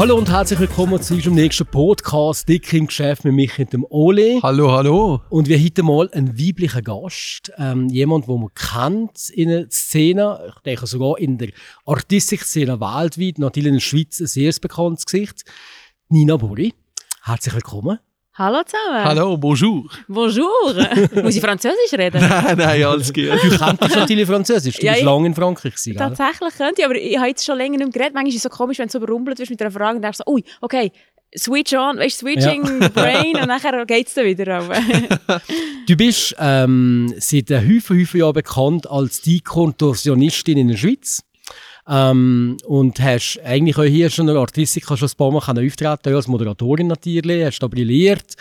Hallo und herzlich willkommen zu unserem nächsten Podcast «Dick im Geschäft» mit mich und dem Ole. Hallo, hallo. Und wir haben heute mal einen weiblichen Gast. Ähm, jemand, den man kennt in der Szene. Ich denke sogar in der Artistik-Szene weltweit. Natürlich in der Schweiz ein sehr bekanntes Gesicht. Nina Buri. Herzlich willkommen. Hallo zusammen. Hallo, bonjour. Bonjour. Muss ich Französisch reden? nein, nein, alles gut. Du kennst natürlich Französisch. Du Ja, bist lange in Frankreich gewesen? Tatsächlich könnte ich, aber ich habe jetzt schon länger nicht mehr geredet. Manchmal ist es so komisch, wenn du so überrumpelt wirst mit einer Frage und denkst so, ui, okay, switch on, weißt du, switching brain und nachher geht es dann wieder. Du bist ähm, seit einem Haufen, Haufen Jahren bekannt als die Kontorsionistin in der Schweiz. Ähm, und hast eigentlich auch hier schon in der Artistik schon ein paar Mal auftreten als Moderatorin natürlich, hast da brilliert.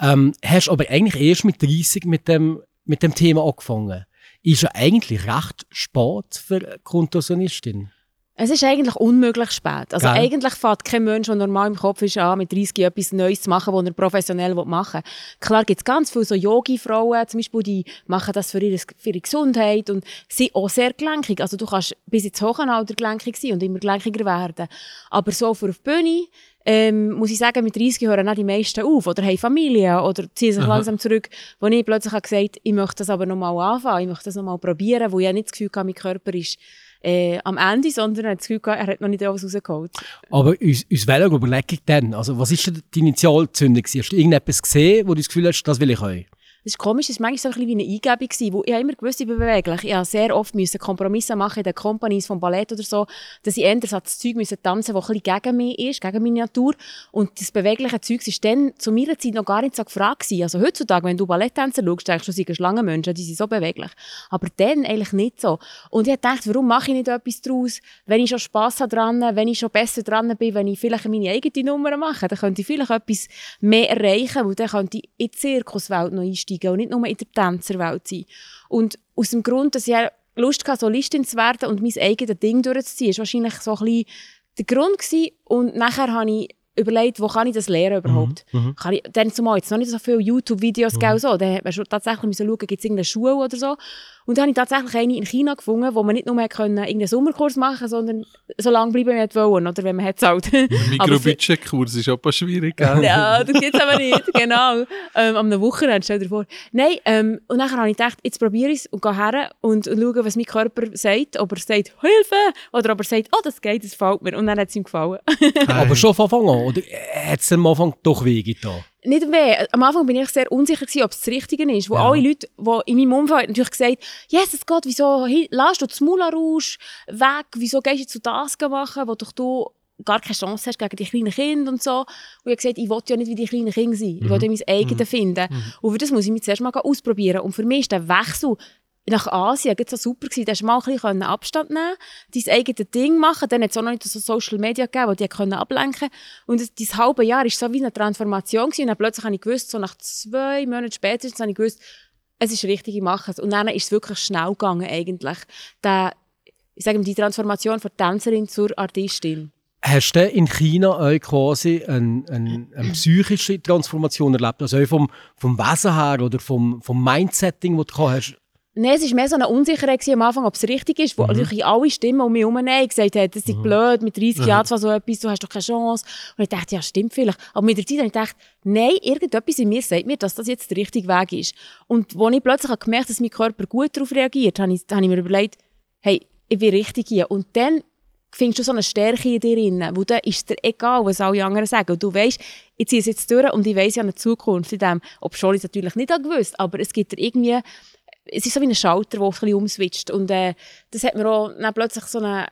Ähm, hast aber eigentlich erst mit 30 mit dem, mit dem Thema angefangen. Ist ja eigentlich recht spät für eine Kontorsionistin. Es ist eigentlich unmöglich spät. Also Gell? eigentlich fährt kein Mensch, der normal im Kopf ist, an, mit 30 etwas Neues zu machen, was er professionell machen will. Klar gibt es ganz viele so Yogi-Frauen, zum Beispiel, die machen das für ihre, für ihre Gesundheit und sind auch sehr gelenkig. Also du kannst bis ins hohe Alter gelenkig sein und immer gelenkiger werden. Aber so für auf die Bühne, ähm, muss ich sagen, mit 30 hören auch die meisten auf oder haben Familie oder ziehen sich langsam zurück, wo ich plötzlich habe gesagt ich möchte das aber nochmal anfangen, ich möchte das nochmal probieren, wo ich ja nicht das Gefühl hatte, mein Körper ist äh, am Ende, sondern er hat das Gefühl gehabt, er hat noch nicht alles rausgeholt. Aber uns, uns welche Überlegung denn? Also, was denn die Initialzündung? Hast du irgendetwas gesehen, wo du das Gefühl hast, das will ich euch? Das ist komisch, das war manchmal so ein bisschen wie eine Eingebung. Gewesen, wo ich immer gewusst, ich bin beweglich. Ich musste sehr oft müssen Kompromisse machen in den Companies vom Ballett oder so, dass ich so das Zeug müssen tanzen das ein gegen mich ist, gegen meine Natur. Und das bewegliche Zeug war dann zu meiner Zeit noch gar nicht so gefragt. Gewesen. Also heutzutage, wenn du Balletttänzer schaust, denkst du, sie sind Schlangenmenschen, die sind so beweglich. Aber dann eigentlich nicht so. Und ich gedacht, warum mache ich nicht etwas daraus, wenn ich schon Spass habe dran, wenn ich schon besser dran bin, wenn ich vielleicht meine eigene Nummer mache, dann könnte ich vielleicht etwas mehr erreichen, weil dann könnte ich in die Zirkuswelt noch einsteigen und nicht nur in der Tänzerwelt sein. Und aus dem Grund, dass ich Lust hatte, Solistin zu werden und mein eigenes Ding durchzuziehen, ist wahrscheinlich so ein bisschen der Grund gewesen. Und nachher habe ich überlegt, wo kann ich das lernen überhaupt? Kann ich, dann zumal jetzt noch nicht so viele YouTube-Videos gegeben, so, dann man schon tatsächlich müssen schauen, gibt es irgendeine Schule oder so. Und dann habe ich tatsächlich eine in China gefunden, wo man nicht nur mehr können, irgendeinen Sommerkurs machen sondern so lange bleiben man wollen, oder wenn man hat zahlt. Mikrobudgetkurs ist auch ein paar schwierig, gell? ja, das gibt es aber nicht, genau. Ähm, am Wochenende, stell dir vor. Nein, ähm, und dann habe ich gedacht, jetzt probiere ich es und gehe her und, und schaue, was mein Körper sagt. Ob er sagt, Hilfe! Oder ob er sagt, oh, das geht, das gefällt mir. Und dann hat es ihm gefallen. Aber schon von Anfang an? Oder hat es am Anfang doch weh getan? Nicht mehr. Am Anfang bin ich sehr unsicher gewesen, ob es das Richtige ist. Wo Ja. alle Leute, die in meinem Umfeld natürlich gesagt, yes, es geht, wieso lässt du das Mularouge weg? Wieso gehst du jetzt zu das machen, wo doch du gar keine Chance hast gegen die kleinen Kinder und so. Und ich habe gesagt, ich will ja nicht wie die kleinen Kinder sein. Ich will ja mein eigenes finden. Und für das muss ich mich zuerst mal ausprobieren. Und für mich ist der Wechsel nach Asien gerade so super. Da mal ein bisschen Abstand nehmen dein eigenes Ding machen. Dann hat es auch noch nicht so Social Media gegeben, die können ablenken Und das, dieses halbe Jahr war so wie eine Transformation. Gewesen. Und dann plötzlich habe ich gewusst, so nach zwei Monaten später, habe ich gewusst, es ist richtig, ich mache es. Und dann ist es wirklich schnell gegangen eigentlich. Der, ich sage mal, die Transformation von Tänzerin zur Artistin. Hast du in China auch quasi eine, eine, eine psychische Transformation erlebt? Also auch vom, vom Wesen her oder vom, vom Mindsetting, das du hast? Nein, es war mehr so eine Unsicherheit am Anfang, ob es richtig ist, wo Mhm. natürlich alle Stimmen um mich herum Nein gesagt haben, das ist blöd, mit 30 Jahren zwar so etwas, du hast doch keine Chance. Und ich dachte, ja, stimmt vielleicht. Aber mit der Zeit habe ich gedacht, nein, irgendetwas in mir sagt mir, dass das jetzt der richtige Weg ist. Und als ich plötzlich habe gemerkt dass mein Körper gut darauf reagiert, habe ich, habe ich mir überlegt, hey, ich bin richtig hier. Und dann findest du so eine Stärke in dir drin, wo dann ist dir egal, was alle anderen sagen. Und du weißt, ich ziehe es jetzt durch und ich weiss ja eine Zukunft in dem, obwohl ich es natürlich nicht habe gewusst, aber es gibt dir irgendwie, es ist so wie ein Schalter, der ein bisschen umswitcht. Und äh, das hat mir auch dann plötzlich so eine,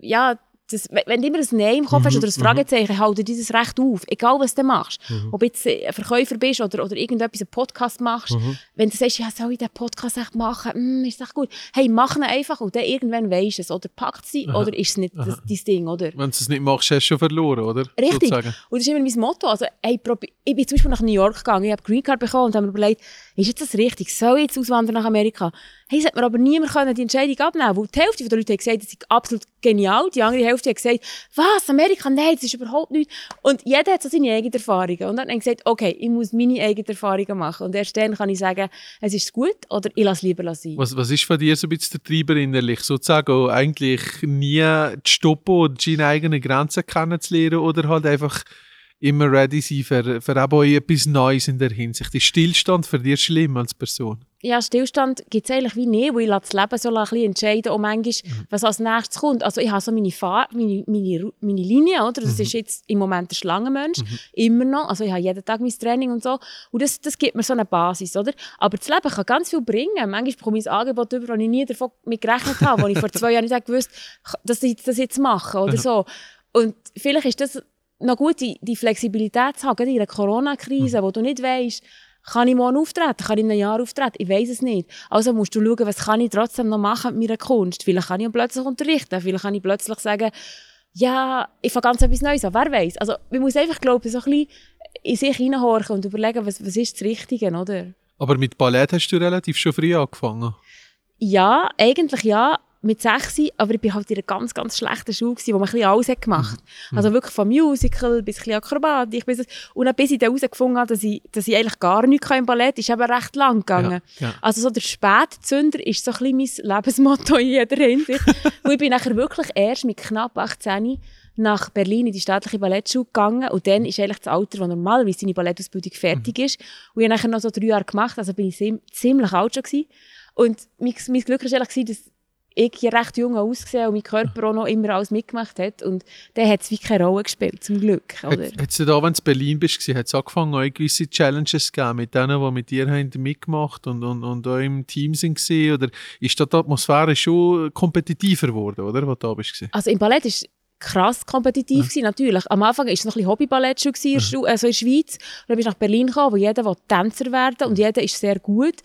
ja, das, wenn du immer ein Nein im Kopf hast oder ein Fragezeichen, halte dieses Recht auf. Egal, was du machst. Ob du jetzt ein Verkäufer bist oder, oder irgendetwas, einen Podcast machst. Wenn du sagst, ja, soll ich den Podcast echt machen? Hm, ist das gut? Hey, mach ihn einfach und dann irgendwann weisst du es. Oder packt sie oder ist es nicht das, dein Ding, oder? Wenn du es nicht machst, hast du schon verloren, oder? Richtig. Sozusagen. Und das ist immer mein Motto. Also, hey, ich bin zum Beispiel nach New York gegangen, ich habe Green Card bekommen und habe mir überlegt, ist jetzt das richtig? Soll ich jetzt auswandern nach Amerika? Hey, es hat mir aber niemand können die Entscheidung abnehmen weil die Hälfte der Leute hat gesagt, das ist absolut genial. Die andere Hälfte hat gesagt, was, Amerika? Nein, das ist überhaupt nichts. Und jeder hat so seine eigenen Erfahrungen. Und dann habe ich gesagt, okay, ich muss meine eigenen Erfahrungen machen. Und erst dann kann ich sagen, es ist gut oder ich lasse lieber sein. Was, was ist von dir so ein bisschen der Treiber innerlich? Sozusagen auch eigentlich nie zu stoppen oder seine eigenen Grenzen kennenzulernen oder halt einfach immer ready sein für, für auch etwas Neues in der Hinsicht. Ist Stillstand für dich schlimm als Person? ja, Stillstand gibt es eigentlich wie nie, weil ich das Leben so ein bisschen entscheiden und manchmal, was als nächstes kommt. Also ich habe so meine, Fahr meine, meine, meine Linie, oder? Das ist jetzt im Moment der Schlangenmensch, immer noch. Also ich habe jeden Tag mein Training und so. Und das, das gibt mir so eine Basis, oder? Aber das Leben kann ganz viel bringen. Manchmal bekomme ich ein Angebot über, das ich nie davon mit gerechnet habe, wo ich vor zwei Jahren nicht gewusst dass ich das jetzt mache oder so. Und vielleicht ist das noch gut, die, die Flexibilität zu haben, in einer Corona-Krise, wo du nicht weißt, kann ich morgen auftreten, kann ich in einem Jahr auftreten, ich weiß es nicht. Also musst du schauen, was kann ich trotzdem noch machen mit meiner Kunst. Vielleicht kann ich plötzlich unterrichten, vielleicht kann ich plötzlich sagen, ja, ich fange ganz etwas Neues an, wer weiß. Also man muss einfach, glaube ich, so ein bisschen in sich hineinhorchen und überlegen, was, was ist das Richtige, oder? Aber mit Ballett hast du relativ schon früh angefangen. Ja, eigentlich ja, mit sechs, aber ich war halt in einer ganz, ganz schlechten Schule, gewesen, wo man ein bisschen alles hat gemacht hat. Also wirklich von Musical bis ein bisschen Akrobatik. Bis, und dann bis ich dann herausgefunden habe, dass ich, dass ich eigentlich gar nichts kann im Ballett ist eben recht lang gegangen. Ja, ja. Also so der Spätzünder ist so ein bisschen mein Lebensmotto in jeder Hinsicht. und ich bin nachher wirklich erst mit knapp 18 nach Berlin in die staatliche Ballettschule gegangen und dann ist eigentlich das Alter, wo normalerweise seine Ballettausbildung fertig ist. Und ich habe nachher noch so drei Jahre gemacht, also bin ich ziem- ziemlich alt schon gewesen. Und mein, mein Glück war eigentlich, dass ich recht jung ausgesehen und mein Körper auch noch immer alles mitgemacht hat. Und dann hat es wie keine Rolle gespielt, zum Glück. Oder? Hat es da, wenn du in Berlin bist, hat es angefangen, auch gewisse Challenges gegeben mit denen, die mit dir haben mitgemacht und, und, und auch im Team sind gewesen? Oder ist da die Atmosphäre schon kompetitiver geworden, oder, wo du da bist? gewesen? Also im Ballett ist krass kompetitiv gewesen, natürlich. Am Anfang war es noch ein Hobbyballett schon gewesen, in der Schu- also in der Schweiz. Und dann bist du nach Berlin gekommen, wo jeder will Tänzer werden und jeder ist sehr gut.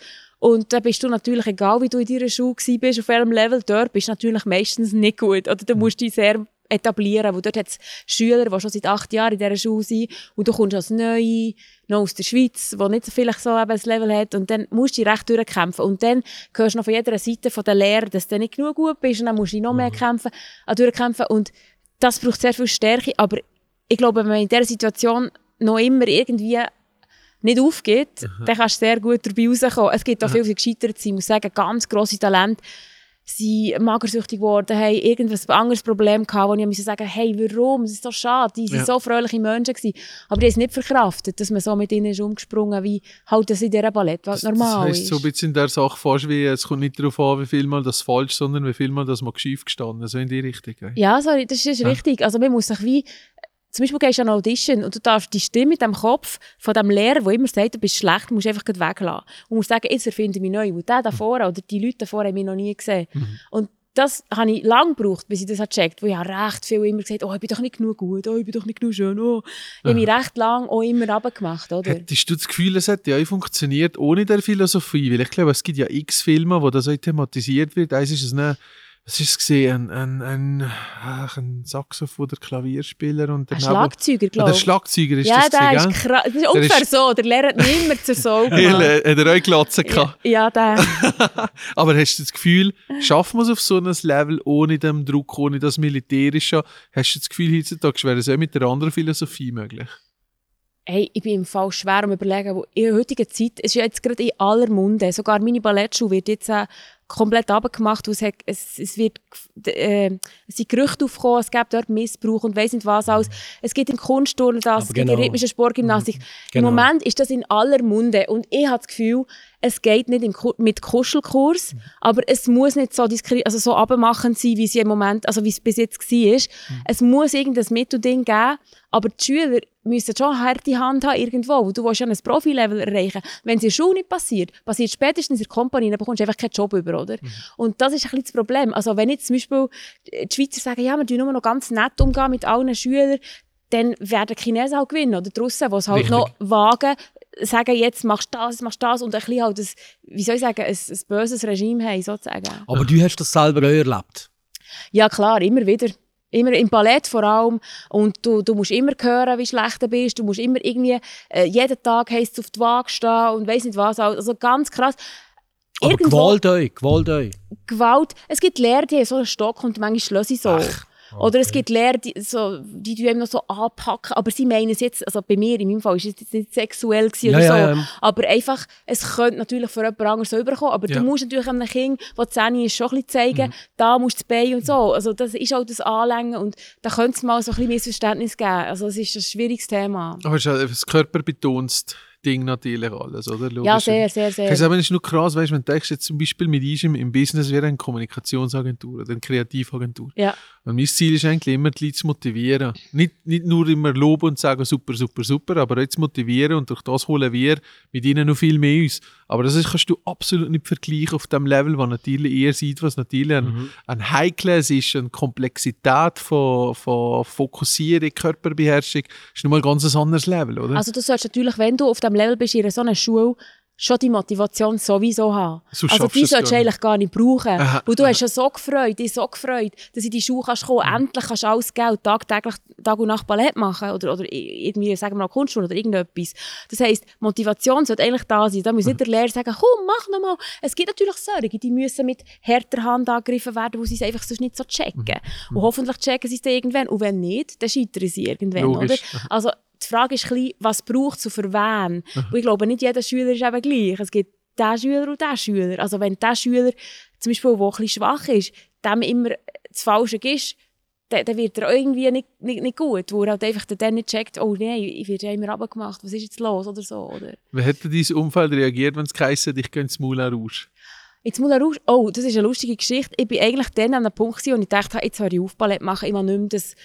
Und dann bist du natürlich, egal wie du in deiner Schule bist, auf welchem Level dort, bist du natürlich meistens nicht gut. Oder du musst dich sehr etablieren, weil dort hat es Schüler, die schon seit acht Jahren in dieser Schule sind und du kommst als Neue, noch aus der Schweiz, die nicht so vielleicht so eben das Level hat und dann musst du dich recht durchkämpfen. Und dann hörst du noch von jeder Seite von der Lehrer, dass du nicht genug gut bist und dann musst du noch mehr kämpfen, äh, durchkämpfen. Und das braucht sehr viel Stärke, aber ich glaube, wenn man in dieser Situation noch immer irgendwie nicht aufgeht, dann kannst du sehr gut dabei rauskommen. Es gibt auch viele, die gescheitert sind. Ich muss sagen, ganz grosse Talente sind magersüchtig geworden, haben irgendwas ein anderes Problem gehabt, wo ich musste sagen, hey, warum? Das ist so schade. Die waren Ja. so fröhliche Menschen gewesen. Aber die haben es nicht verkraftet, dass man so mit ihnen ist umgesprungen, wie halt das in dieser Ballett, was normal das heisst, ist. so ein bisschen in der Sache fast wie, es kommt nicht darauf an, wie viel mal das falsch, sondern wie viel mal das mal schief gestanden, so in die Richtung. gell? Ja, sorry, das ist richtig. Also man muss sich wie, zum Beispiel gehst du an eine Audition und du darfst die Stimme mit dem Kopf von dem Lehrer, der immer sagt, du bist schlecht, musst du einfach weglassen. Und musst sagen, jetzt erfinde ich mich neu. Und der da vorne oder die Leute da vorne haben mich noch nie gesehen. Und das habe ich lange gebraucht, bis ich das gecheckt habe. Wo ich habe recht viel immer gesagt, oh, ich bin doch nicht genug gut, oh, ich bin doch nicht genug schön, oh. Ich habe mich recht lang auch immer runtergemacht, oder? Hättest du das Gefühl, es hätte ja auch funktioniert ohne der Philosophie? Weil ich glaube, es gibt ja x Filme, wo das auch thematisiert wird. Eins ist es eine, was ist es gesehen? Ein, ein, ein, ach, ein Saxophon oder Klavierspieler und Ein daneben- Schlagzeuger, Ah, glaube der ich. Schlagzeuger ist Ja, das der ist krass. Das ist Der ungefähr ist- so. Der Lehrer hat mich immer zur Sau Ja, gemacht. Hat er auch Glatze gehabt? Ja, der. Aber hast du das Gefühl, schaffen wir es auf so einem Level ohne den Druck, ohne das Militärische? Hast du das Gefühl, heutzutage wäre es auch mit der anderen Philosophie möglich? Hey, ich bin im Fall schwer am überlegen, wo in der heutigen Zeit, es ist ja jetzt gerade in aller Munde, sogar meine Ballettschule wird jetzt äh, komplett abgemacht, es, hat, es, es wird, äh, es sind Gerüchte aufgekommen, es gibt dort Missbrauch und weiss nicht was alles. Es gibt im Kunstturnen das, Aber es gibt in genau. der rhythmischen Sportgymnastik. Genau. Im Moment ist das in aller Munde und ich habe das Gefühl, es geht nicht mit Kuschelkurs, aber es muss nicht so, also so abmachend sein, wie es im Moment, also wie es bis jetzt war. Es muss irgendein Mittelding geben, aber die Schüler müssen schon eine harte Hand haben irgendwo, weil du willst ja ein Profilevel erreichen. Wenn es in der Schule nicht passiert, passiert spätestens in der Company, dann bekommst du einfach keinen Job über, oder? Und das ist ein bisschen das Problem. Also wenn jetzt zum Beispiel die Schweizer sagen, ja, wir tun nur noch ganz nett umgehen mit allen Schülern, dann werden die Chinesen auch gewinnen, oder die Russen, die es halt Richtig. noch wagen, sagen, jetzt machst du das, machst du das und ein bisschen halt ein, wie soll ich sagen, ein, ein böses Regime haben, sozusagen. Aber du hast das selber auch erlebt. Ja, klar, immer wieder. Immer im Ballett vor allem. Und du, du musst immer hören, wie schlecht du bist. Du musst immer irgendwie, äh, jeden Tag heisst es auf die Waage stehen und weiss nicht was. Also ganz krass. Aber Irgendwo- Gewalt euch, Gewalt euch. Gewalt. Es gibt Lehrer, die haben so einen Stock und manchmal schlösst sie so. Oder es gibt Lehrer, die, so, die tun noch so anpacken, aber sie meinen es jetzt, also bei mir, in meinem Fall, war es jetzt nicht sexuell gewesen Ja, oder so, ja, ja. aber einfach, es könnte natürlich für jemand anderes so überkommen, aber du musst natürlich einem Kind, das 10 ist, schon ein bisschen zeigen, da musst du das Bein und so, also das ist auch das Anlängen und da könnte es mal so ein bisschen Missverständnis geben, also es ist ein schwieriges Thema. Aber es ist das körperbetontes Ding natürlich alles, oder? Ja, Logisch. sehr, sehr, sehr. Also, aber es ist nur krass, weißt du, wenn du denkst, jetzt zum Beispiel mit uns im, Business wäre eine Kommunikationsagentur oder eine Kreativagentur. Ja. Und mein Ziel ist eigentlich immer, die Leute zu motivieren. Nicht, nicht nur immer loben und sagen, super, super, super, aber auch zu motivieren und durch das holen wir mit ihnen noch viel mehr uns. Aber das ist, kannst du absolut nicht vergleichen auf dem Level, was natürlich eher sieht, was natürlich ein, ein Heikles ist, eine Komplexität von, von Fokussierung, Körperbeherrschung, ist nochmal ein ganz anderes Level, oder? Also du sollst natürlich, wenn du auf dem Level bist in so einer Schule, schon die Motivation sowieso haben. So also die solltest du eigentlich gar nicht brauchen. Aha, Weil du aha. hast ja so gefreut, dich so gefreut, dass in die Schule kannst kommen, Mhm. endlich kannst du alles Geld tagtäglich, Tag und Nacht Ballett machen oder, oder irgendwie, sagen wir mal, Kunstschule oder irgendetwas. Das heisst, Motivation sollte eigentlich da sein. Da muss Mhm. nicht der Lehrer sagen, komm, mach noch mal. Es gibt natürlich solche, die müssen mit härter Hand angegriffen werden, wo sie es einfach sonst nicht so checken. Mhm. Und hoffentlich checken sie es dann irgendwann. Und wenn nicht, dann scheitern sie irgendwann, Logisch. oder? Also die Frage ist bisschen, was braucht es und für wen? Und ich glaube, nicht jeder Schüler ist eben gleich. Es gibt diesen Schüler und diesen Schüler. Also wenn der Schüler zum Beispiel, der ein bisschen schwach ist, dem immer das Falsche ist, dann, dann wird er irgendwie nicht, nicht, nicht gut, wo er halt einfach dann nicht checkt, oh nein, ich werde ja immer runtergemacht, was ist jetzt los oder so. Oder? Wie hätte dein Umfeld reagiert, wenn es geheißen ich gehe ins Moulin Rouge? Jetzt Moulin Rouge, oh, das ist eine lustige Geschichte. Ich bin eigentlich dann an einem Punkt wo ich dachte, jetzt höre ich auf, Ballett machen, ich will nicht mehr das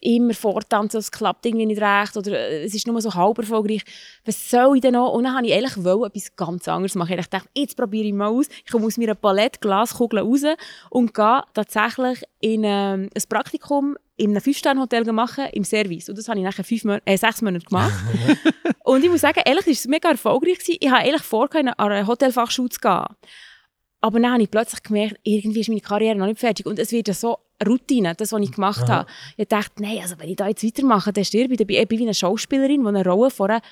immer vortanzen, es klappt irgendwie nicht recht oder äh, es ist nur so halb erfolgreich. Was soll ich denn noch? Und dann habe ich eigentlich wollen, etwas ganz anderes machen. Ich dachte, jetzt probiere ich mal aus. Ich komme aus meiner Ballettglaskugel raus und gehe tatsächlich in ähm, ein Praktikum in einem Fünf-Sterne-Hotel machen, im Service. Und das habe ich nachher fünf Mon äh, sechs Monate gemacht. und ich muss sagen, ehrlich, es war mega erfolgreich. gewesen. Ich habe eigentlich vor, an eine Hotelfachschule zu gehen. Aber dann habe ich plötzlich gemerkt, irgendwie ist meine Karriere noch nicht fertig. Und es wird ja so Routine, das, was ich gemacht habe. Ich dachte, nein, also wenn ich da jetzt weitermache, dann stirb ich. Dann bin ich wie eine Schauspielerin, die eine Rolle vor einer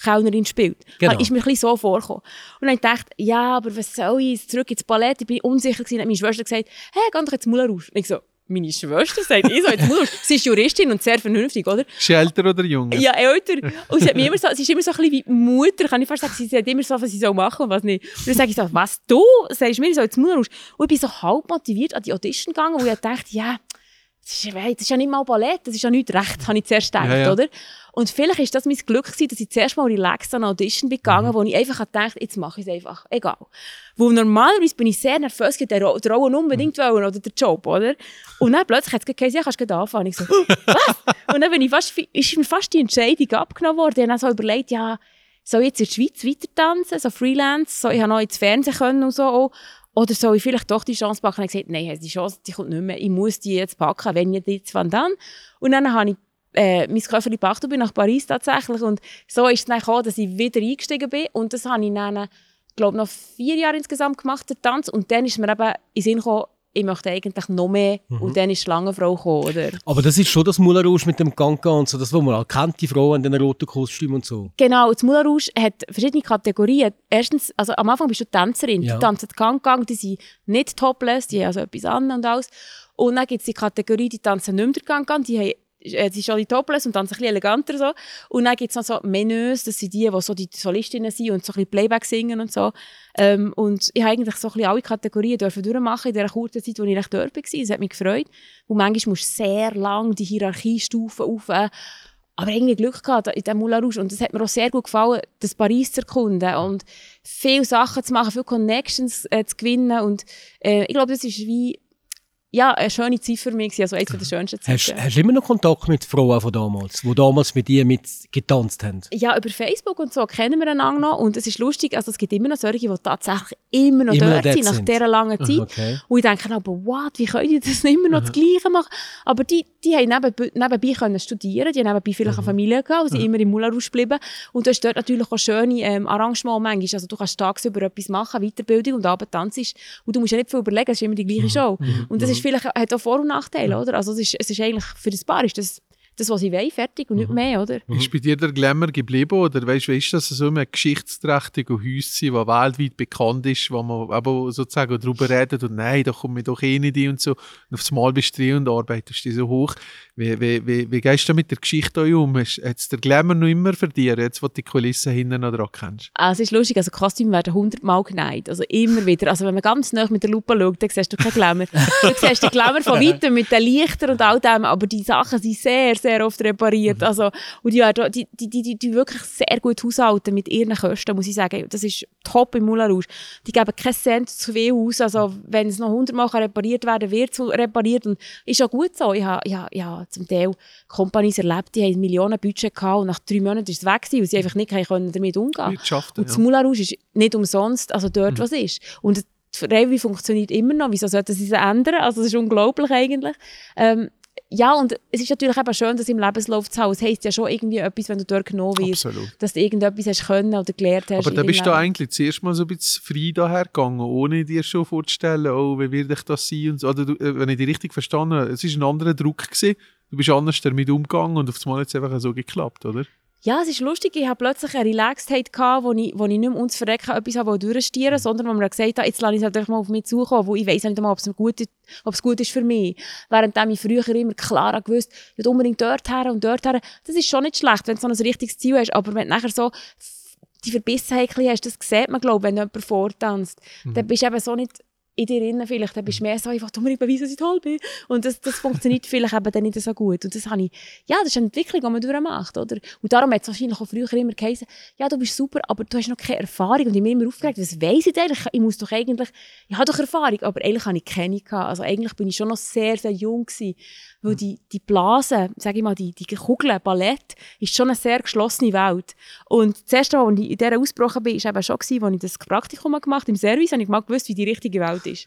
Kellnerin spielt. Genau. Ist mir ein bisschen so vorgekommen. Und dann habe ich ja, aber was soll ich zurück ins Ballett? Ich bin unsicher gewesen. Dann hat meine Schwester gesagt, hey, geh doch jetzt Moulin Rouge. Und ich so, meine Schwester sagt, ich soll jetzt Rouge. Sie ist Juristin und sehr vernünftig, oder? Ist sie älter oder jünger? Ja, älter. Und sie, hat mir immer so, sie ist immer so ein bisschen wie Mutter, kann ich fast sagen. Sie sagt immer so, was sie soll machen und was nicht. Und dann sage ich so, was, du sagst mir, ich soll jetzt Moulin Rouge? Und ich bin so halb motiviert an die Audition gegangen, wo ich dachte, ja, das ist, das ist ja nicht mal Ballett, das ist ja nicht recht, habe ich zuerst gedacht, Ja, ja. oder? Und vielleicht ist das mein Glück gewesen, dass ich zuerst mal relaxed an eine Audition bin gegangen, Mhm. wo ich einfach gedacht jetzt mache ich es einfach, egal. Wo normalerweise bin ich sehr nervös, ich wollte die Rolle unbedingt Mhm. wollen oder den Job, oder? Und dann plötzlich hat es geheißen, ja, kannst du anfangen. Ich so, was? Und dann bin ich fast, ist mir fast die Entscheidung abgenommen worden. Ich habe dann so überlegt, ja, soll ich jetzt in der Schweiz weiter tanzen, so Freelance, so, ich habe noch ins Fernsehen können und so. auch. Oder soll ich vielleicht doch die Chance packen? Und ich habe gesagt, nein, die Chance die kommt nicht mehr. Ich muss die jetzt packen, wenn nicht jetzt, wann dann. Und dann habe ich äh, mein Köfferli gepackt und bin nach Paris tatsächlich. Und so ist es dann gekommen, dass ich wieder eingestiegen bin. Und das habe ich dann, glaube noch vier Jahre insgesamt gemacht, den Tanz. Und dann ist mir eben in den Sinn gekommen, ich möchte eigentlich noch mehr. Und dann ist die Schlangenfrau gekommen, oder? Aber das ist schon das Moulin Rouge mit dem Ganga und so, das, wo man auch kennt, die Frau in den roten Kostümen und so. Genau, das Moulin Rouge hat verschiedene Kategorien. Erstens, also am Anfang bist du Tänzerin. Ja. Die tanzen Gang, die sind nicht topless, die haben also etwas an und alles. Und dann gibt es die Kategorie, die tanzen nicht mehr den Gang, die haben äh, sind schon die Topless und tanzen ein bisschen eleganter so. Und dann gibt es noch so Menüs, das sind die, die so die Solistinnen sind und so ein bisschen Playback singen und so. Ähm, und ich habe eigentlich so ein bisschen alle Kategorien dürfen durchmachen in dieser kurzen Zeit, wo ich recht dort war. Es hat mich gefreut. Und manchmal musst du sehr lang die Hierarchiestufen auf aber irgendwie Glück gehabt in diesem Moulin Rouge. Und es hat mir auch sehr gut gefallen, das Paris zu erkunden und viele Sachen zu machen, viele Connections äh, zu gewinnen. Und äh, ich glaube, das ist wie ja, eine schöne Zeit für mich, also eines der schönsten Hast, Zeiten. hast du immer noch Kontakt mit Frauen von damals, die damals mit dir mit getanzt haben? Ja, über Facebook und so kennen wir einander noch und es ist lustig, also es gibt immer noch solche, die tatsächlich immer noch Immer dort dort sind, nach dieser langen Zeit. Okay. Und ich denke, aber what, wie können die das nicht immer noch das Gleiche machen? Aber die, die haben neben, nebenbei können studieren, die haben nebenbei vielleicht eine Familie gehabt, und sind immer im Rouge geblieben. Und du hast dort natürlich auch schöne ähm, Arrangements manchmal. Also du kannst tagsüber etwas machen, Weiterbildung und abends tanzt. Und du musst ja nicht viel überlegen, es ist immer die gleiche Show. Und das ist vielleicht, hat auch Vor- und Nachteile, oder? Also es ist, es ist eigentlich, für das Paar ist das, das was sie wollen, fertig und nicht mehr, oder? Ist bei dir der Glamour geblieben oder weißt du, ist das so ein geschichtsträchtiges Häuschen, das weltweit bekannt ist, wo man aber sozusagen darüber redet und nein, da komme ich doch eh nicht hin und so. Und aufs Mal bist du drin und arbeitest dich so hoch. Wie, wie, wie, wie gehst du mit der Geschichte um? Hat es der Glamour noch immer für dich, jetzt wo du die Kulissen hinten noch dran kennst? Also es ist lustig, also Kostüme werden hundertmal geneigt, also immer wieder. Also wenn man ganz nah mit der Lupe schaut, dann siehst du keinen Glamour. du siehst den Glamour von weitem mit den Lichtern und all dem, aber die Sachen sind sehr, sehr oft repariert. Also, und die, werden- die, die, die, die, die wirklich sehr gut haushalten mit ihren Kosten, muss ich sagen. Das ist top im Moulin Rouge. Die geben keinen Cent zu viel aus, also wenn es noch hundertmal repariert werden wird es repariert und ist auch gut so. Ich habe, ich habe, ich habe zum Teil Companies erlebt, die haben Millionen Budget gehabt und nach drei Monaten ist es weg gewesen, weil sie einfach nicht können damit umgehen Wirtschaften, und das ja. Moulin Rouge ist nicht umsonst, also dort, was ist. Und die Revue funktioniert immer noch. Wieso sollten sie es ändern? Also das ist unglaublich eigentlich. Ähm, ja, und es ist natürlich eben schön, das im Lebenslauf zu haben. Es heisst ja schon irgendwie etwas, wenn du dort genommen wirst, Absolut. dass du irgendetwas hast können oder gelernt hast. Aber da bist du eigentlich zuerst mal so ein bisschen frei daher gegangen, ohne dir schon vorzustellen, oh, wie wird ich das sein? Und so. Oder du, äh, wenn ich dich richtig verstanden habe, es war ein anderer Druck. Gewesen. Du bist anders damit umgegangen und auf das Mal hat es einfach so geklappt, oder? Ja, es ist lustig. Ich hatte plötzlich eine Relaxedheit, gehabt, wo ich, wo ich nicht mehr uns verrecken etwas habe durchstieren sondern wo mir gesagt hat, jetzt lasse ich es halt einfach mal auf mich zukommen, wo ich weiss nicht einmal, ob es, gut, ist- ob es gut ist für mich. Während ich früher immer klar gewusst, ich unbedingt dort her und dort her. Das ist schon nicht schlecht, wenn du so ein richtiges Ziel hast, aber wenn du nachher so die Verbissenheit hast, das sieht man, glaube ich, wenn jemand vortanzt. Dann bist du eben so nicht in dir drin vielleicht, dann bist du mehr so, ich will unbedingt beweisen, dass ich toll bin. Und das, das funktioniert vielleicht eben dann nicht so gut. Und das habe ich, ja, das ist eine Entwicklung, die man durchmacht, oder? Und darum hat es wahrscheinlich auch früher immer geheißen, ja, du bist super, aber du hast noch keine Erfahrung. Und ich bin immer aufgeregt, was weiss ich denn eigentlich? Ich muss doch eigentlich, ich habe doch Erfahrung, aber eigentlich habe ich keine gehabt. Also eigentlich bin ich schon noch sehr, sehr jung gewesen. Weil die, die Blase, sage ich mal, die, die Kugel, Ballett, ist schon eine sehr geschlossene Welt. Und das erste Mal, als ich in dieser ausgebrochen bin, war eben schon, gewesen, als ich das Praktikum gemacht habe im Service, habe ich mal gewusst, wie die richtige Welt ist.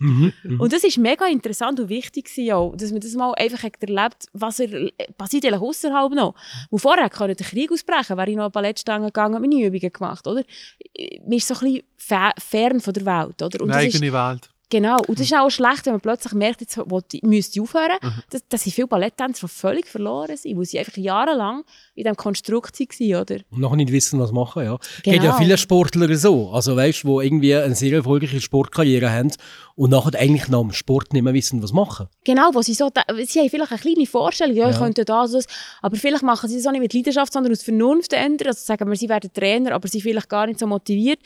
Und das ist mega interessant und wichtig auch, dass man das mal einfach erlebt, was er, passiert eigentlich außerhalb noch. Und vorher konnte der Krieg ausbrechen, wäre ich noch an Ballettstangen gegangen und meine Übungen gemacht, oder? Man ist so ein bisschen fe- fern von der Welt, oder? Und Eine eigene Welt. Genau, und das ist auch schlecht, wenn man plötzlich merkt, jetzt ich- müsste ich aufhören. Mhm. Das, sind viele Balletttänzer, die völlig verloren sind, weil sie einfach jahrelang in diesem Konstrukt waren, oder? Und nachher nicht wissen, was machen, ja. Geht ja Genau. viele Sportler so. Also weißt du, die irgendwie eine sehr erfolgreiche Sportkarriere haben und nachher eigentlich nach dem Sport nicht mehr wissen, was machen. Genau, wo sie so, sie haben vielleicht eine kleine Vorstellung, ja, ich Ja. könnte das, das, aber vielleicht machen sie das auch nicht mit Leidenschaft, sondern aus Vernunft ändern. Also sagen wir, sie werden Trainer, aber sie sind vielleicht gar nicht so motiviert.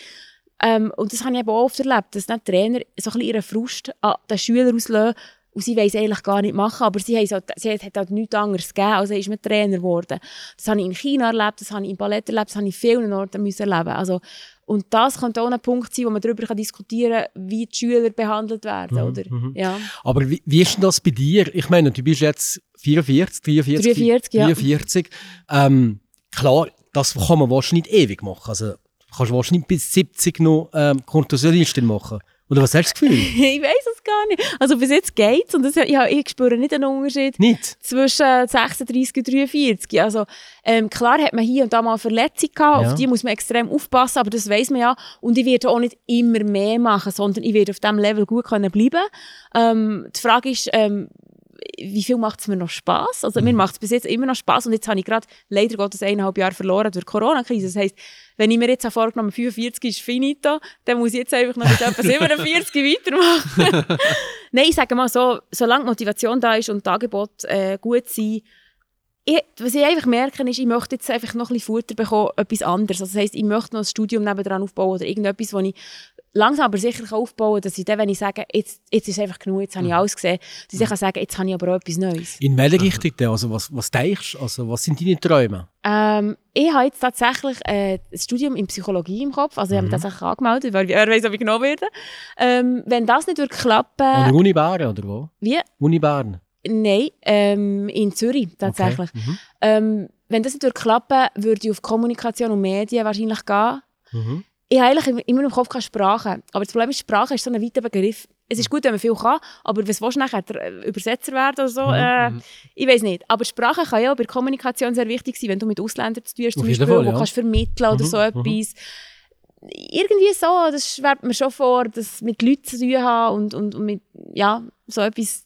Ähm, und das habe ich eben auch oft erlebt, dass dann Trainer so ein bisschen ihren Frust an den Schülern auslösen und sie wollen es eigentlich gar nicht machen, aber sie, haben so, sie hat halt nichts anderes gegeben, also ist man Trainer geworden. Das habe ich in China erlebt, das habe ich in Ballett erlebt, das habe ich in vielen Orten müssen erleben. Also, und das könnte auch ein Punkt sein, wo man darüber diskutieren kann, wie die Schüler behandelt werden, oder? Ja. Aber wie, wie ist denn das bei dir? Ich meine, du bist jetzt 44, 43, 43, ja. 43. Ähm, klar, das kann man wahrscheinlich nicht ewig machen. Also kannst du wahrscheinlich bis 70 noch ähm, Kontorsionistin machen. Oder was hast du das Gefühl? ich weiß es gar nicht. Also bis jetzt geht's und das, ja, ich spüre nicht einen Unterschied nicht? zwischen 36 und 43. Also ähm, klar hat man hier und da mal eine Verletzung gehabt, Ja. auf die muss man extrem aufpassen, aber das weiß man ja. Und ich werde auch nicht immer mehr machen, sondern ich werde auf diesem Level gut können bleiben. Ähm, die Frage ist, ähm, wie viel macht es mir noch Spaß? Also mir macht es bis jetzt immer noch Spaß und jetzt habe ich gerade leider Gottes eineinhalb Jahre verloren durch die Corona-Krise. Das heisst, wenn ich mir jetzt habe vorgenommen 45 ist finito, dann muss ich jetzt einfach noch mit etwa 47 weitermachen. Nein, ich sage mal so, solange die Motivation da ist und die Angebote äh, gut sind, ich, was ich einfach merke, ist, ich möchte jetzt einfach noch ein bisschen Futter bekommen, etwas anderes. Also das heisst, ich möchte noch ein Studium nebendran aufbauen oder irgendetwas, wo ich langsam aber sicher kann aufbauen dass ich dann, wenn ich sage, jetzt, jetzt ist es einfach genug, jetzt habe ich alles gesehen, dass ich kann sagen, jetzt habe ich aber auch etwas Neues. In welche Richtung denn? Also was, was denkst du? Also was sind deine Träume? Ähm, ich habe jetzt tatsächlich äh, ein Studium in Psychologie im Kopf, also ich habe mich tatsächlich angemeldet, weil wer weiß, ob ich genommen werde. Ähm, wenn das nicht würde klappen, An der Uni Bern oder wo? wie? Uni Bern. Nein, ähm, in Zürich tatsächlich. Okay. Mhm. Ähm, wenn das nicht würde klappen, würde ich auf Kommunikation und Medien wahrscheinlich gehen. Mhm. Ich habe eigentlich immer- im Kopf keine Sprache. Aber das Problem ist, Sprache ist so ein weiter Begriff. Es ist gut, wenn man viel kann, aber was willst du nachher? Äh, Übersetzer werden oder so? Äh, ich weiß nicht. Aber Sprache kann ja auch bei Kommunikation sehr wichtig sein, wenn du mit Ausländern zu tun hast, zum Beispiel, Fall, wo ja. kannst vermitteln oder so etwas. Irgendwie so, das schwebt mir schon vor, das mit Leuten zu tun haben und, und, und mit, ja, so etwas,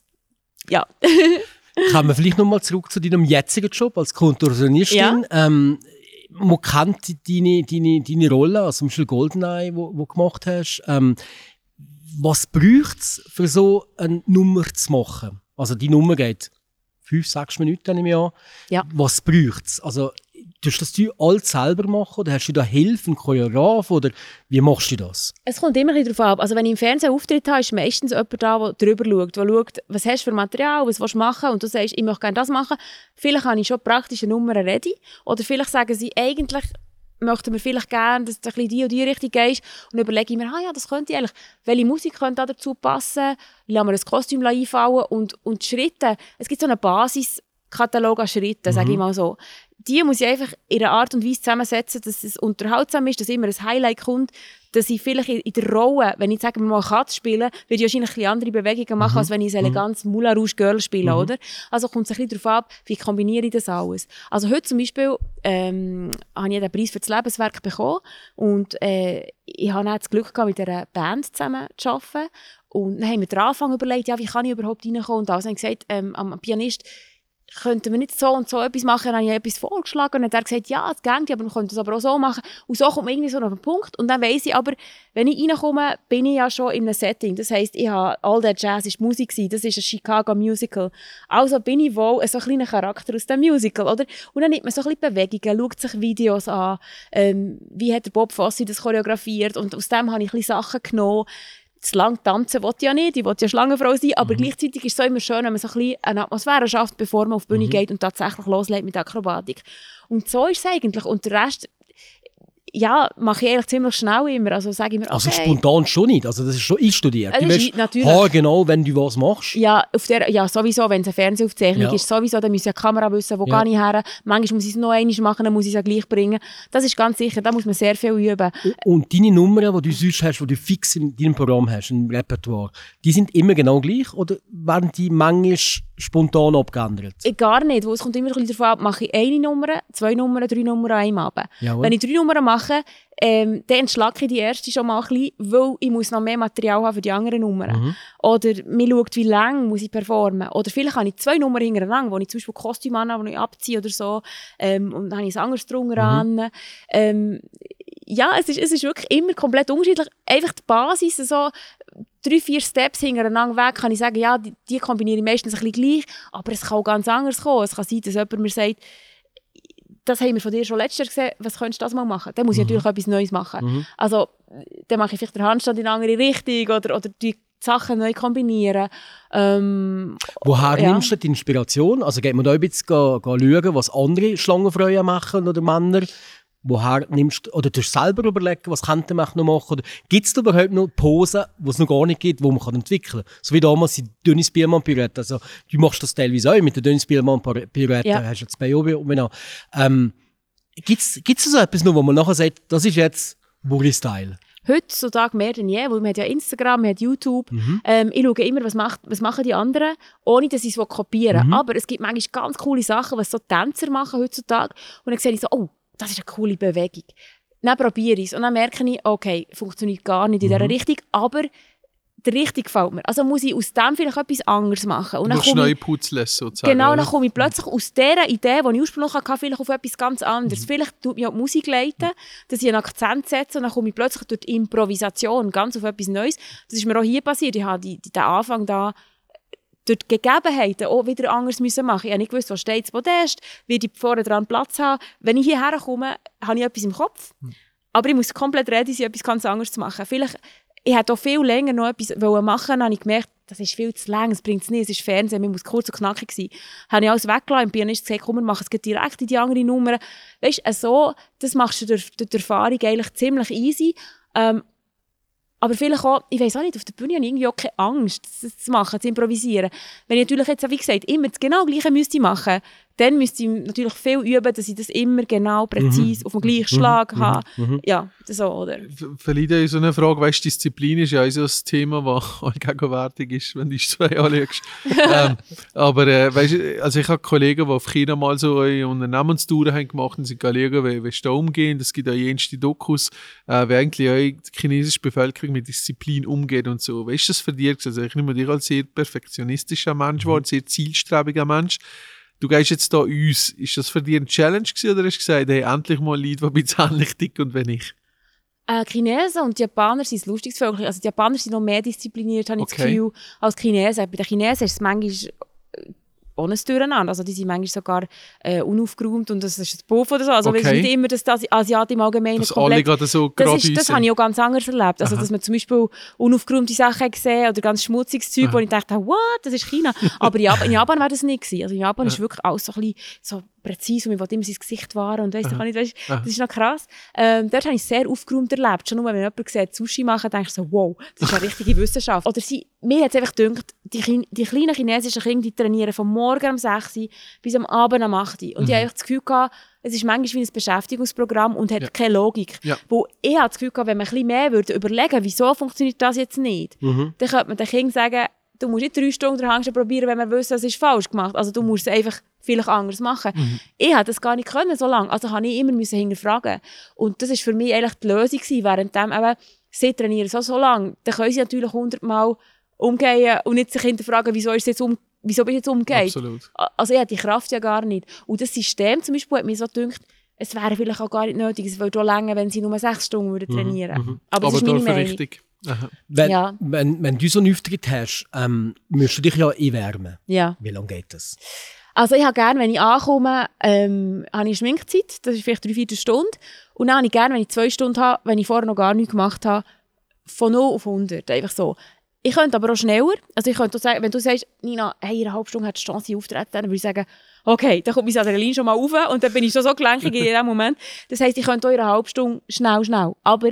ja. Kommen wir vielleicht nochmal zurück zu deinem jetzigen Job als Kontorsionistin. Ja. Ähm, man kennt deine, deine, deine Rolle, also zum Beispiel Goldeneye, wo, wo du gemacht hast. Ähm, was braucht es, für so eine Nummer zu machen? Also die Nummer geht fünf, sechs Minuten im Jahr. Ja. Was braucht es? Also, du das du alles selber machen oder hast du da Hilfe, einen Choreograf oder wie machst du das? Es kommt immer darauf ab. Also wenn ich im Fernsehen Auftritt habe, ist meistens jemand da, der drüber schaut, der schaut, was hast du für Material, was willst du machen und du sagst, ich möchte gerne das machen. Vielleicht habe ich schon praktische Nummern ready oder vielleicht sagen sie, eigentlich möchten wir vielleicht gerne, dass du ein bisschen die und die Richtung gehst und überlege ich mir, ah ja, das könnte ich eigentlich, welche Musik könnte da dazu passen, ich lasse mir ein Kostüm einfallen und, und die Schritte, es gibt so einen Basiskatalog an Schritten, sage ich mal so. Die muss ich einfach in einer Art und Weise zusammensetzen, dass es unterhaltsam ist, dass immer ein Highlight kommt, dass ich vielleicht in der Rolle, wenn ich sage mal Katz spielen, würde ich wahrscheinlich ein andere Bewegungen machen, als wenn ich ein elegantes Moulin Rouge Girl spiele, oder? Also kommt es ein bisschen darauf ab, wie kombiniere ich das alles. Also heute zum Beispiel ähm, habe ich den Preis für das Lebenswerk bekommen und äh, ich habe dann das Glück gehabt, mit einer Band zusammen zu arbeiten und dann haben wir den Anfang überlegt, ja, wie kann ich überhaupt reinkommen und alles. Dann habe ich gesagt, ähm, am Pianist, könnten wir nicht so und so etwas machen, dann habe ich etwas vorgeschlagen und dann hat er gesagt, ja, es geht, aber wir können das aber auch so machen. Und so kommt man irgendwie so auf den Punkt und dann weiss ich aber, wenn ich reinkomme, bin ich ja schon in einem Setting. Das heisst, ich habe, all der Jazz ist Musik gewesen, das ist ein Chicago Musical. Also bin ich wohl so ein kleiner Charakter aus dem Musical, oder? Und dann nimmt man so ein bisschen Bewegungen, schaut sich Videos an, ähm, wie hat der Bob Fosse das choreografiert und aus dem habe ich ein bisschen Sachen genommen zu lang tanzen will ich ja nicht, ich will ja Schlangenfrau sein, aber gleichzeitig ist es immer schön, wenn man so ein bisschen eine Atmosphäre schafft, bevor man auf die Bühne geht und tatsächlich loslegt mit Akrobatik. Und so ist es eigentlich. Und der Rest, ja, mache ich eigentlich ziemlich schnell immer. Also sage ich mir, okay. Also spontan schon nicht, also das ist schon einstudiert. Es Du ist weißt natürlich. genau, wenn du was machst. Ja, auf der, ja, sowieso, wenn es eine Fernsehaufzeichnung Ja. ist, sowieso, dann muss ja die Kamera wissen, wo Ja. gehe ich her. Manchmal muss ich es noch einmal machen, dann muss ich es ja gleich bringen. Das ist ganz sicher, da muss man sehr viel üben. Und deine Nummern, die du sonst hast, die du fix in deinem Programm hast, im Repertoire, die sind immer genau gleich oder werden die manchmal spontan abgeändert? Ich gar nicht, es kommt immer ein bisschen davon ab, mache ich eine Nummer, zwei Nummern, drei Nummern an einem Abend. Jawohl. Wenn ich drei Nummern mache, ähm, dann entschlacke ich die erste schon mal ein bisschen, weil ich muss noch mehr Material haben für die anderen Nummern. Mhm. Oder man schaut, wie lange muss ich performen. Oder vielleicht habe ich zwei Nummern hintereinander, wo ich zum Beispiel Kostüm anhabe, wo ich abziehe oder so. Ähm, und dann habe ich ein anderes drunter Mhm. an. Ähm, ja, es ist, es ist wirklich immer komplett unterschiedlich. Einfach die Basis, so drei, vier Steps hintereinander weg, kann ich sagen, ja, die, die kombiniere ich meistens ein bisschen gleich, aber es kann auch ganz anders kommen. Es kann sein, dass jemand mir sagt, das haben wir von dir schon letztes Jahr gesehen, was könntest du das mal machen? Dann muss ich natürlich etwas Neues machen. Also, dann mache ich vielleicht den Handstand in eine andere Richtung oder, oder die Sachen neu kombinieren. Ähm, Woher ja. nimmst du die Inspiration? Also geht man da ein bisschen schauen, was andere Schlangenfreuen machen oder Männer? Woher nimmst du, oder du selber überlegen, was könnte man noch machen? Oder gibt es überhaupt noch Posen, die es noch gar nicht gibt, die man kann entwickeln kann? So wie damals die Dennis Biermann Pirouette. Also, du machst das teilweise auch mit der Dennis Biermann Pirouette. Ja. Hast du jetzt bei Obi und ähm, Gibt es so etwas noch, wo man nachher sagt, das ist jetzt Buri-Style? heutzutage mehr denn je, weil man hat ja Instagram, man hat YouTube. Ähm, ich schaue immer, was, macht, was machen die anderen, ohne dass ich es kopieren will. Aber es gibt manchmal ganz coole Sachen, was so Tänzer machen heutzutage. Und dann sehe ich so, oh, das ist eine coole Bewegung. Dann probiere ich es. Und dann merke ich, okay, funktioniert gar nicht in dieser Richtung, aber der Richtung gefällt mir. Also muss ich aus dem vielleicht etwas anderes machen. Und Du dann musst komme neu ich, putzen sozusagen. Genau, dann komme ich plötzlich aus dieser Idee, die ich ursprünglich hatte, vielleicht auf etwas ganz anderes. Vielleicht tut mich auch die Musik leiten, dass ich einen Akzent setze und dann komme ich plötzlich durch die Improvisation ganz auf etwas Neues. Das ist mir auch hier passiert. Ich habe die, die, den Anfang da durch die Gegebenheiten auch wieder anders müssen machen. Ich habe nicht gewusst, wo steht das Podest, wie die vorne dran Platz haben. Wenn ich hierher komme, habe ich etwas im Kopf. Aber ich muss komplett ready sein, etwas ganz anderes zu machen. Vielleicht ich hätte auch viel länger noch etwas machen wollen, habe ich gemerkt, das ist viel zu lang, es bringt es nicht, es ist Fernsehen, man muss kurz und knackig sein. Habe ich alles weggelassen, im Pianist gesagt, komm, wir machen es direkt in die andere Nummer. Weißt du, so, das machst du durch, durch die Erfahrung eigentlich ziemlich easy. Ähm, aber vielleicht auch, ich weiß auch nicht, auf der Bühne habe ich irgendwie auch keine Angst, das zu machen, zu improvisieren. Wenn ich natürlich jetzt, wie gesagt, immer das genau Gleiche müsste machen, dann müsste ich natürlich viel üben, dass ich das immer genau, präzise, Mhm. auf dem gleichen Schlag habe. Ja, so, oder? Für Lieder ist so eine Frage, weißt du, Disziplin ist ja auch so ein Thema, das allgegenwärtig ist, wenn du die zwei anschaust. ähm, aber äh, weißt du, also ich habe Kollegen, die auf China mal so eine Unternehmenstour haben gemacht und sind schauen, wie, wie sie da umgehen. Es gibt auch jenste Dokus, äh, wie eigentlich auch die chinesische Bevölkerung mit Disziplin umgeht und so. Wie ist das für dich? Also ich nehme dich als sehr perfektionistischer Mensch wahr, sehr zielstrebiger Mensch. Du gehst jetzt da uns. Ist das für dich ein Challenge gewesen, oder hast du gesagt, hey, endlich mal das ein bisschen ähnlich dick und wenn ich? Äh, Chinesen und die Japaner sind das lustigste Völkchen. Also die Japaner sind noch mehr diszipliniert, habe ich das Okay. Gefühl, als die Chinesen. Bei den Chinesen ist es manchmal ohne Durcheinander. Also die sind manchmal sogar äh, unaufgeräumt und das ist ein Puff oder so. Also es ist Okay. nicht immer, dass die Asiaten im Allgemeinen Dass alle gerade so das, ist, das habe ich auch ganz anders erlebt. Also, dass man zum Beispiel unaufgeräumte Sachen gesehen oder ganz schmutziges Zeug, wo ich dachte, what, das ist China. Aber in Japan, in Japan war das nicht gewesen. Also in Japan ist wirklich alles so ein bisschen so präzise und man will immer sein Gesicht wahren und weiss nicht, das ist noch krass. Ähm, dort habe ich sehr aufgeräumt erlebt. Schon nur, wenn jemand sieht, Sushi machen, denke ich so, wow, das ist eine richtige Wissenschaft. Oder sie, mir hat es einfach gedacht, die, die kleinen chinesischen Kinder, die trainieren von morgen um 6 Uhr bis am Abend um 8 Uhr. Und ich habe das Gefühl gehabt, es ist manchmal wie ein Beschäftigungsprogramm und hat keine Logik. Ja. Wo ich habe das Gefühl gehabt, wenn man ein bisschen mehr würde überlegen, wieso funktioniert das jetzt nicht, dann könnte man den Kindern sagen, du musst nicht drei Stunden den Hang probieren, wenn wir wissen, es ist falsch gemacht. Also du musst es einfach vielleicht anders machen. Ich hätte das gar nicht können so lange. Also habe ich immer müssen hinterfragen. Und das ist für mich eigentlich die Lösung gewesen, währenddem eben, sie trainieren so, so lange, dann können sie natürlich hundertmal umgehen und nicht sich hinterfragen, wieso ist es jetzt um, wieso bin ich jetzt umgekehrt. Absolut. Also ich habe die Kraft ja gar nicht. Und das System zum Beispiel hat mir so gedacht, es wäre vielleicht auch gar nicht nötig, es würde auch länger, wenn sie nur sechs Stunden würden trainieren Aber, das ist meine Meinung. richtig. Aha. Wenn, Ja. wenn, wenn du so einen Auftritt hast, ähm, musst du dich ja einwärmen. Ja. Wie lange geht das? Also ich habe gerne, wenn ich ankomme, ähm, habe ich Schminkzeit, das ist vielleicht drei, vier Stunden. Und dann habe ich gerne, wenn ich zwei Stunden habe, wenn ich vorher noch gar nichts gemacht habe, von 0 auf 100, einfach so. Ich könnte aber auch schneller, also ich könnte sagen, wenn du sagst, Nina, hey, in einer halben Stunde hat die Chance auftreten, dann würde ich sagen, okay, dann kommt mein Adrenalin schon mal rauf und dann bin ich schon so gelenkig in dem Moment. Das heisst, ich könnte auch in einer halben Stunde schnell, schnell. Aber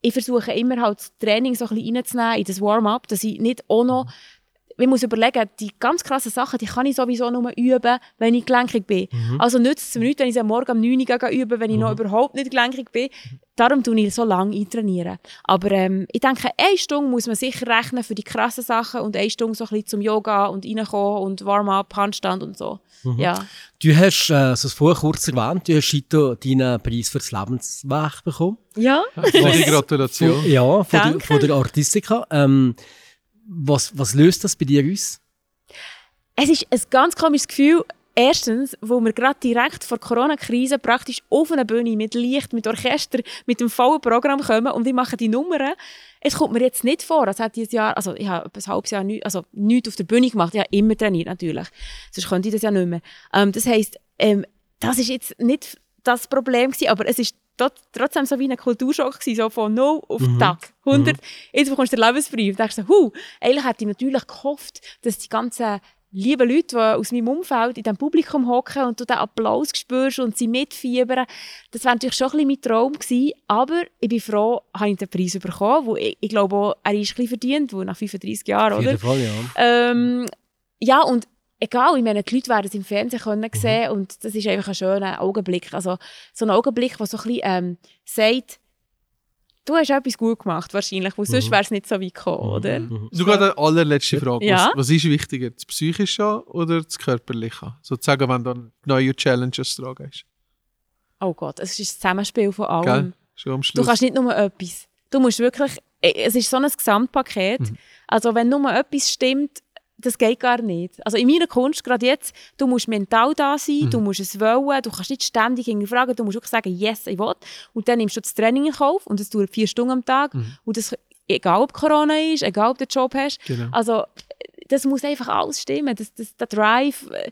ich versuche immer halt das Training so ein bisschen reinzunehmen in das Warm-up, dass ich nicht auch noch man muss überlegen, die ganz krassen Sachen, die kann ich sowieso nur üben, wenn ich gelenkig bin. Also nützt es mir nichts, wenn ich sie am Morgen um 9 Uhr üben, wenn ich noch überhaupt nicht gelenkig bin. Darum tue ich so lange eintrainieren. Aber ähm, ich denke, eine Stunde muss man sicher rechnen für die krassen Sachen und eine Stunde so ein bisschen zum Yoga und reinkommen und Warm-up, Handstand und so. Ja. Du hast, äh, so vorher kurz erwähnt, du hast heute deinen Preis für das Lebenswerk bekommen. Ja? Volle Gratulation. Von, ja, von der, Danke. von der Artistika. Ähm, was, was löst das bei dir aus? Es ist ein ganz komisches Gefühl. Erstens, wo wir gerade direkt vor Corona-Krise praktisch auf einer Bühne mit Licht, mit Orchester, mit dem vollen Programm kommen und wir machen die Nummern. Es kommt mir jetzt nicht vor, als hätte ich Jahr, also ich habe ein halbes Jahr nicht, also nichts auf der Bühne gemacht, ich habe immer trainiert natürlich, sonst könnte ich das ja nicht mehr. Ähm, das heisst, ähm, das ist jetzt nicht das Problem gewesen, aber es ist trotzdem so wie ein Kulturschock gewesen, so von 0 auf Tag, 100, jetzt bekommst du den Lebensbrief. Da denkst du, huh, eigentlich hätte ich natürlich gehofft, dass die ganzen lieben Leute, die aus meinem Umfeld in diesem Publikum hocken und du den Applaus spürst und sie mitfiebern, das wäre natürlich schon ein bisschen mein Traum gewesen, aber ich bin froh, habe ich den Preis bekommen, wo ich, ich glaube auch, er ist ein bisschen verdient, wo nach 35 Jahren, Auf oder? jeden Fall, ja. Ähm, ja, und egal, ich meine, die Leute werden es im Fernsehen können sehen und das ist einfach ein schöner Augenblick. Also so ein Augenblick, der so ein bisschen ähm, sagt, du hast etwas gut gemacht wahrscheinlich, weil sonst wäre es nicht so weit gekommen, oder? Du gerade eine allerletzte Frage. Ja. Was, was ist wichtiger, das Psychische oder das Körperliche? Sozusagen, wenn du neue Challenges dran gehst. Oh Gott, es ist ein Zusammenspiel von allem. Gell? Schon am Du kannst nicht nur etwas. Du musst wirklich, es ist so ein Gesamtpaket. Also wenn nur etwas stimmt, das geht gar nicht. Also in meiner Kunst, gerade jetzt, du musst mental da sein, du musst es wollen, du kannst nicht ständig hinterfragen, du musst wirklich sagen, yes, ich will. Und dann nimmst du das Training in Kauf und es dauert vier Stunden am Tag. Und das, egal ob Corona ist, egal ob du einen Job hast. Genau. Also das muss einfach alles stimmen. Das, das, der Drive, äh,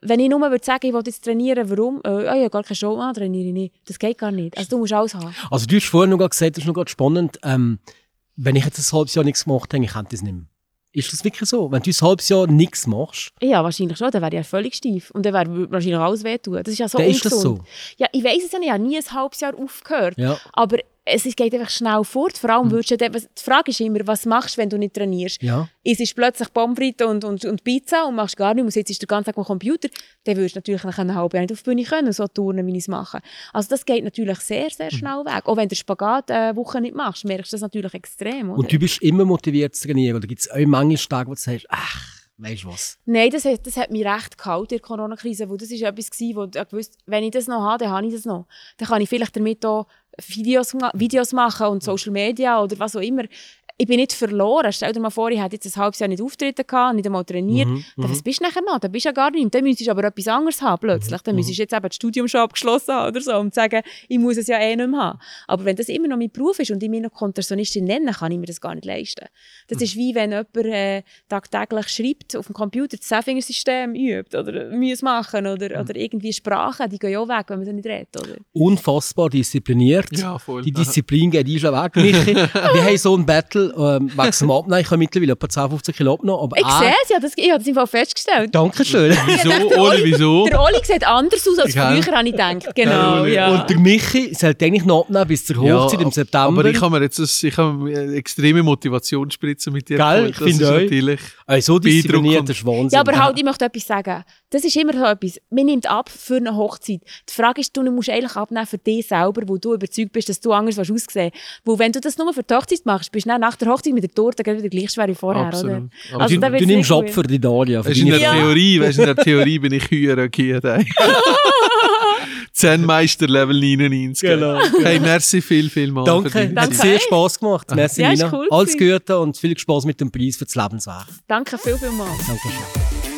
wenn ich nur würde sagen, ich will jetzt trainieren, warum? Oh, ich habe gar keine Show, ah, trainiere ich nicht. Das geht gar nicht. Also du musst alles haben. Also du hast vorhin noch gesagt, das ist noch gerade spannend, ähm, wenn ich jetzt ein halbes Jahr nichts gemacht habe, ich könnte das nicht mehr. Ist das wirklich so? Wenn du ein halbes Jahr nichts machst, Ja, wahrscheinlich schon. Dann wäre ich ja völlig steif. Und dann wäre wahrscheinlich alles wehtun. Das ist ja so dann ist das ungesund. so. Ja, ich weiss es ja nicht. Ich habe nie ein halbes Jahr aufgehört. Ja. Aber es ist- geht einfach schnell fort. Vor allem würdest du, die Frage ist immer, was machst du, wenn du nicht trainierst? Ja. Es ist plötzlich Pommes frites und, und, und Pizza und machst gar nichts und sitzt den ganzen Tag am Computer, dann würdest du natürlich nach einer halben Jahr nicht auf die Bühne können und so turnen, wie ich es mache. Also das geht natürlich sehr, sehr schnell weg. Auch wenn du Spagat eine Woche nicht machst, merkst du das natürlich extrem. Oder? Und du bist immer motiviert zu trainieren. Oder gibt es auch manchmal Tage, wo du sagst, ach, weißt du was? Nein, das hat, das hat mich recht gehalten in der Corona-Krise, weil das ist etwas wo ich gewusst wenn ich das noch habe, dann habe ich das noch. Dann kann ich vielleicht damit auch Videos, Videos machen und Social Media oder was auch immer. Ich bin nicht verloren. Stell dir mal vor, ich hätte jetzt ein halbes Jahr nicht auftreten gehabt, nicht einmal trainiert. Mhm, Dann, was bist du nachher noch? Dann bist du ja gar nicht. Dann müsstest du aber etwas anderes haben plötzlich. Mhm, Dann müsstest du jetzt eben das Studium schon abgeschlossen haben oder so, um zu sagen, ich muss es ja eh nicht mehr haben. Aber wenn das immer noch mein Beruf ist und ich mich noch Kontorsionistin nenne, kann ich mir das gar nicht leisten. Das Mhm. ist wie wenn jemand äh, tagtäglich schreibt, auf dem Computer das Sefinger-System übt oder muss machen oder, Mhm. oder irgendwie Sprachen, die gehen ja auch weg, wenn man sie nicht redet. Oder? Unfassbar diszipliniert. Ja, voll. Die Disziplin geht schon weg. Wir haben so ein Battle, ähm, wegen dem Abnehmen. Ich habe mittlerweile etwa 10, 15 Kilo abgenommen. Aber Ich er- sehe es, ja, das, ich habe das im Fall festgestellt. Dankeschön. Wieso, Der Oli, wieso? Der Oli sieht anders aus als Gell? früher, habe ich gedacht. Genau, ja. Und der Michi sollte eigentlich noch abnehmen bis zur Hochzeit im September. Aber ich habe mir jetzt das, ich habe eine extreme Motivationsspritze mit dir Gell? Ich Das finde ist auch. natürlich... also so diszipliniert, das ist Wahnsinn. Ja, aber halt, ich möchte etwas sagen. Das ist immer so etwas. Man nimmt ab für eine Hochzeit. Die Frage ist, du musst eigentlich abnehmen für dich selber, wo du überzeugt bist, dass du anders willst aussehen Weil wenn du das nur für die Hochzeit machst, bist du dann nach der Hochzeit mit der Torte gleich wieder gleich schwer wie vorher, Absolut. oder? Also, du, du nimmst die Dalia. Für Weißt, in der Ja. Theorie, weißt, in der Theorie bin ich höher gegangen. ey. Zen-Meister Level 99. Genau. Hey, merci viel, viel mal. Danke, hat Danke sehr. Spass gemacht. Merci, Ja, Nina. cool Alles. Gute und viel Spaß mit dem Preis für das Lebenswerk. Danke viel, viel mal. Dankeschön.